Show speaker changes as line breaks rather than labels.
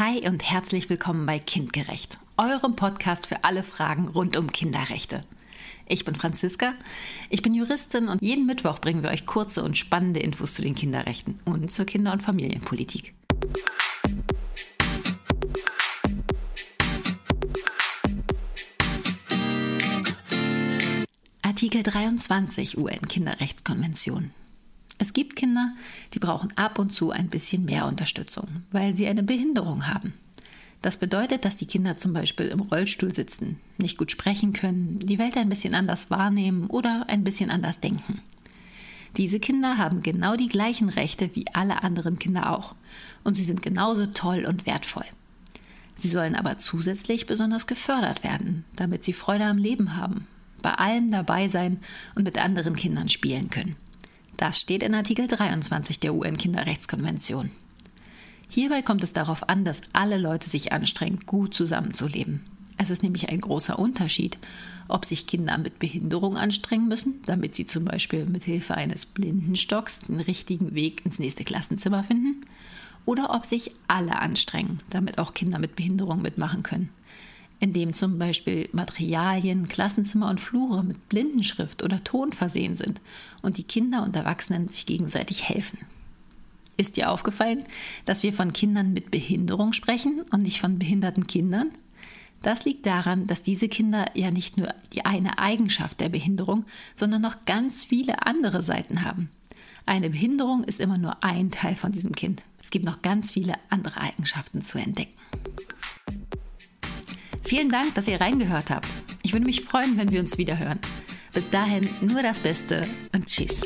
Hi und herzlich willkommen bei Kindgerecht, eurem Podcast für alle Fragen rund um Kinderrechte. Ich bin Franziska, ich bin Juristin und jeden Mittwoch bringen wir euch kurze und spannende Infos zu den Kinderrechten und zur Kinder- und Familienpolitik. Artikel 23 UN-Kinderrechtskonvention. Es gibt Kinder, die brauchen ab und zu ein bisschen mehr Unterstützung, weil sie eine Behinderung haben. Das bedeutet, dass die Kinder zum Beispiel im Rollstuhl sitzen, nicht gut sprechen können, die Welt ein bisschen anders wahrnehmen oder ein bisschen anders denken. Diese Kinder haben genau die gleichen Rechte wie alle anderen Kinder auch und sie sind genauso toll und wertvoll. Sie sollen aber zusätzlich besonders gefördert werden, damit sie Freude am Leben haben, bei allem dabei sein und mit anderen Kindern spielen können. Das steht in Artikel 23 der UN-Kinderrechtskonvention. Hierbei kommt es darauf an, dass alle Leute sich anstrengen, gut zusammenzuleben. Es ist nämlich ein großer Unterschied, ob sich Kinder mit Behinderung anstrengen müssen, damit sie zum Beispiel mit Hilfe eines Blindenstocks den richtigen Weg ins nächste Klassenzimmer finden, oder ob sich alle anstrengen, damit auch Kinder mit Behinderung mitmachen können in dem zum Beispiel Materialien, Klassenzimmer und Flure mit Blindenschrift oder Ton versehen sind und die Kinder und Erwachsenen sich gegenseitig helfen. Ist dir aufgefallen, dass wir von Kindern mit Behinderung sprechen und nicht von behinderten Kindern? Das liegt daran, dass diese Kinder ja nicht nur die eine Eigenschaft der Behinderung, sondern noch ganz viele andere Seiten haben. Eine Behinderung ist immer nur ein Teil von diesem Kind. Es gibt noch ganz viele andere Eigenschaften zu entdecken. Vielen Dank, dass ihr reingehört habt. Ich würde mich freuen, wenn wir uns wieder hören. Bis dahin nur das Beste und tschüss.